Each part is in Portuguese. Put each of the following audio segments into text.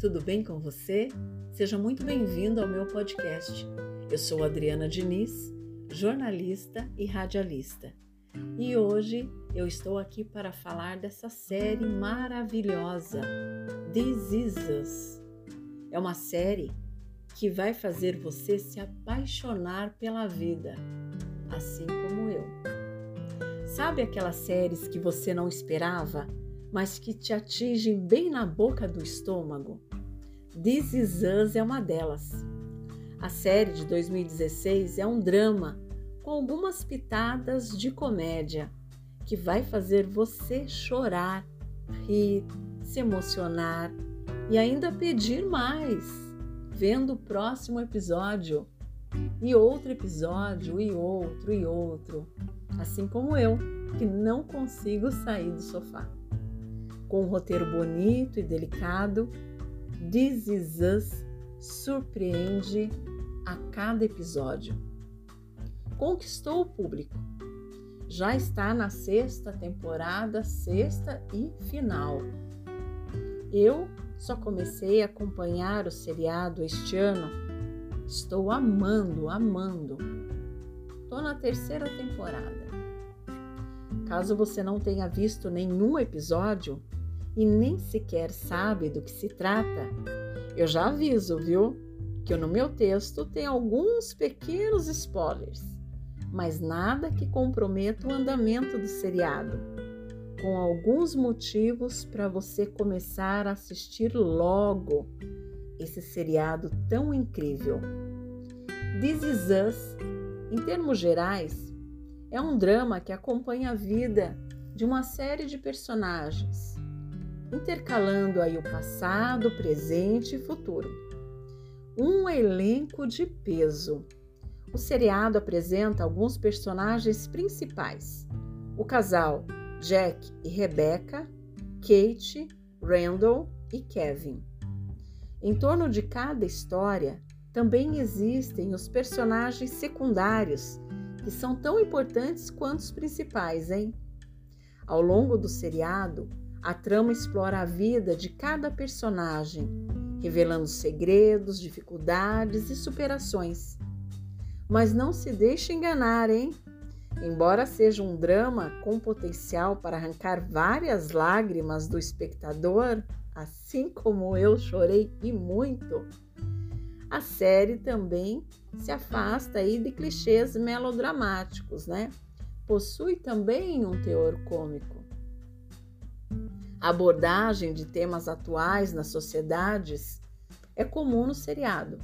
tudo bem com você? Seja muito bem-vindo ao meu podcast. Eu sou Adriana Diniz, jornalista e radialista. E hoje eu estou aqui para falar dessa série maravilhosa, This. É uma série que vai fazer você se apaixonar pela vida, assim como eu. Sabe aquelas séries que você não esperava? mas que te atingem bem na boca do estômago. This Is Us é uma delas. A série de 2016 é um drama com algumas pitadas de comédia que vai fazer você chorar, rir, se emocionar e ainda pedir mais, vendo o próximo episódio e outro episódio e outro e outro, assim como eu, que não consigo sair do sofá com um roteiro bonito e delicado, This Is Us surpreende a cada episódio. Conquistou o público. Já está na sexta temporada, sexta e final. Eu só comecei a acompanhar o seriado este ano. Estou amando, amando. Estou na terceira temporada. Caso você não tenha visto nenhum episódio, e nem sequer sabe do que se trata, eu já aviso, viu? Que no meu texto tem alguns pequenos spoilers, mas nada que comprometa o andamento do seriado, com alguns motivos para você começar a assistir logo esse seriado tão incrível. This Is Us, em termos gerais, é um drama que acompanha a vida de uma série de personagens intercalando aí o passado, presente e futuro. Um elenco de peso. O seriado apresenta alguns personagens principais: o casal Jack e Rebecca, Kate, Randall e Kevin. Em torno de cada história também existem os personagens secundários, que são tão importantes quanto os principais, hein? Ao longo do seriado, a trama explora a vida de cada personagem, revelando segredos, dificuldades e superações. Mas não se deixe enganar, hein? Embora seja um drama com potencial para arrancar várias lágrimas do espectador, assim como eu chorei e muito, a série também se afasta aí de clichês melodramáticos, né? Possui também um teor cômico. Abordagem de temas atuais nas sociedades é comum no seriado.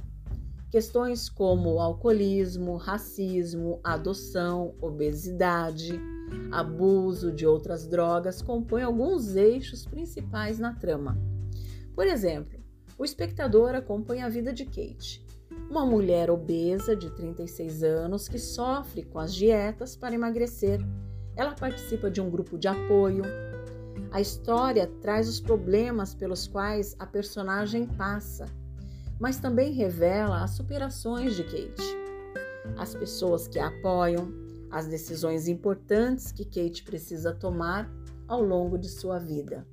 Questões como alcoolismo, racismo, adoção, obesidade, abuso de outras drogas compõem alguns eixos principais na trama. Por exemplo, o espectador acompanha a vida de Kate, uma mulher obesa de 36 anos que sofre com as dietas para emagrecer. Ela participa de um grupo de apoio, a história traz os problemas pelos quais a personagem passa, mas também revela as superações de Kate, as pessoas que a apoiam, as decisões importantes que Kate precisa tomar ao longo de sua vida.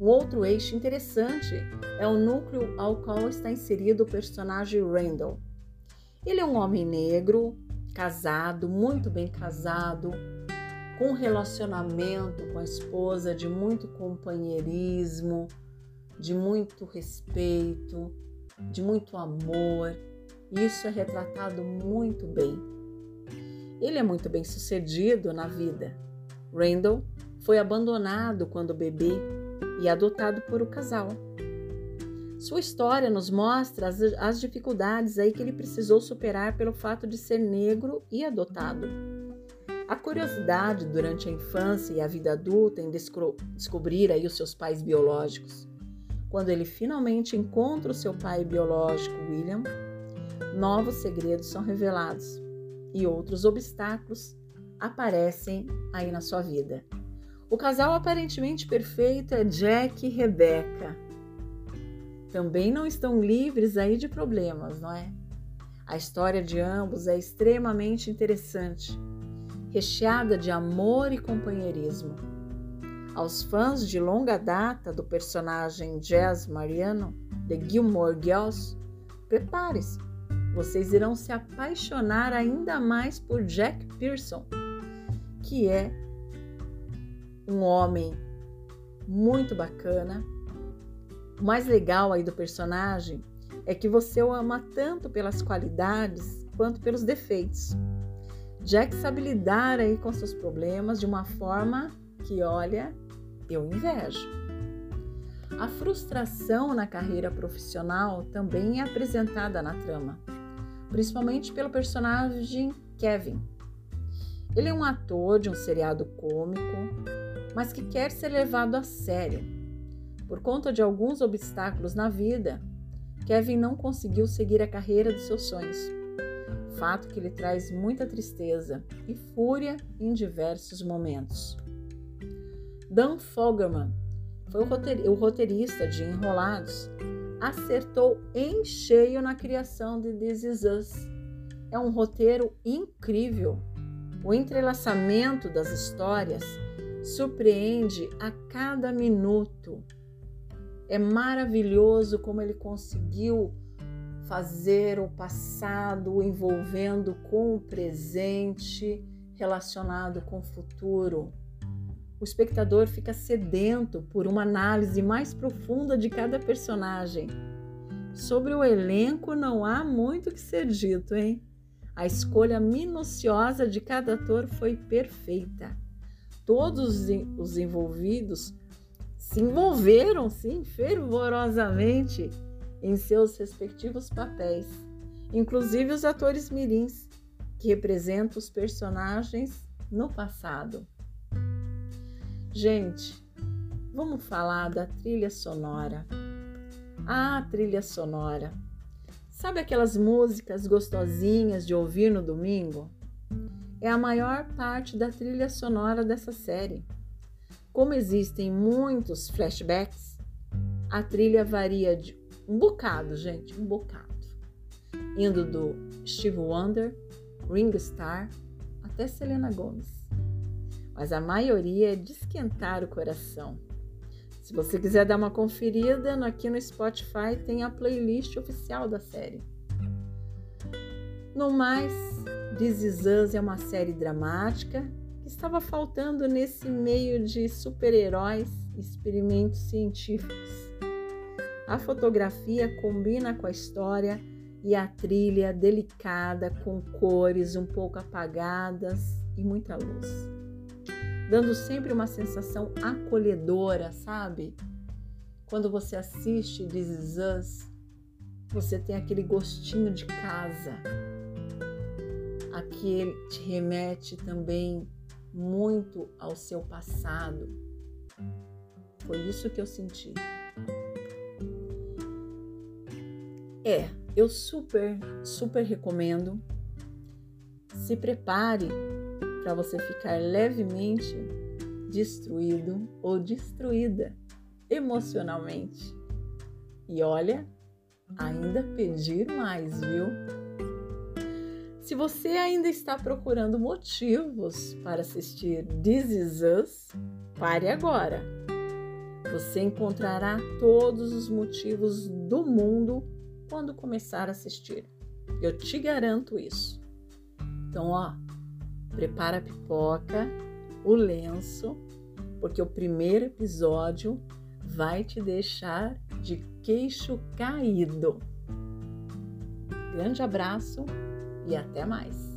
Um outro eixo interessante é o núcleo ao qual está inserido o personagem Randall. Ele é um homem negro, casado, muito bem casado, com relacionamento com a esposa de muito companheirismo, de muito respeito, de muito amor. Isso é retratado muito bem. Ele é muito bem sucedido na vida. Randall foi abandonado quando bebê e adotado por o casal. Sua história nos mostra as, as dificuldades aí que ele precisou superar pelo fato de ser negro e adotado. A curiosidade durante a infância e a vida adulta em descobrir aí os seus pais biológicos. Quando ele finalmente encontra o seu pai biológico, William, novos segredos são revelados e outros obstáculos aparecem aí na sua vida. O casal aparentemente perfeito é Jack e Rebecca. Também não estão livres aí de problemas, não é? A história de ambos é extremamente interessante recheada de amor e companheirismo. Aos fãs de longa data do personagem Jazz Mariano, The Gilmore Girls, prepare-se, vocês irão se apaixonar ainda mais por Jack Pearson, que é um homem muito bacana. O mais legal aí do personagem é que você o ama tanto pelas qualidades quanto pelos defeitos. Jack sabe lidar aí com seus problemas de uma forma que, olha, eu invejo. A frustração na carreira profissional também é apresentada na trama, principalmente pelo personagem Kevin. Ele é um ator de um seriado cômico, mas que quer ser levado a sério. Por conta de alguns obstáculos na vida, Kevin não conseguiu seguir a carreira dos seus sonhos. Fato que lhe traz muita tristeza e fúria em diversos momentos. Dan Fogelman foi o roteirista de Enrolados, acertou em cheio na criação de This Is Us. É um roteiro incrível. O entrelaçamento das histórias surpreende a cada minuto. É maravilhoso como ele conseguiu fazer o passado envolvendo com o presente relacionado com o futuro. O espectador fica sedento por uma análise mais profunda de cada personagem. Sobre o elenco não há muito que ser dito, hein? A escolha minuciosa de cada ator foi perfeita todos os envolvidos se envolveram, sim, fervorosamente em seus respectivos papéis, inclusive os atores mirins, que representam os personagens no passado. Gente, vamos falar da trilha sonora. Ah, trilha sonora. Sabe aquelas músicas gostosinhas de ouvir no domingo? é a maior parte da trilha sonora dessa série. Como existem muitos flashbacks, a trilha varia de um bocado, gente, um bocado. Indo do Steve Wonder, Ringo Starr até Selena Gomez. Mas a maioria é de esquentar o coração. Se você quiser dar uma conferida, aqui no Spotify tem a playlist oficial da série. No mais, This Is Us é uma série dramática que estava faltando nesse meio de super-heróis e experimentos científicos. A fotografia combina com a história e a trilha delicada com cores um pouco apagadas e muita luz, dando sempre uma sensação acolhedora, sabe? Quando você assiste This Is Us, você tem aquele gostinho de casa Aqui te remete também muito ao seu passado. Foi isso que eu senti. É, eu super, super recomendo. Se prepare para você ficar levemente destruído ou destruída emocionalmente. E olha, ainda pedir mais, viu? Se você ainda está procurando motivos para assistir This Is Us, pare agora. Você encontrará todos os motivos do mundo quando começar a assistir. Eu te garanto isso. Então, ó, prepara a pipoca, o lenço, porque o primeiro episódio vai te deixar de queixo caído. Grande abraço e até mais!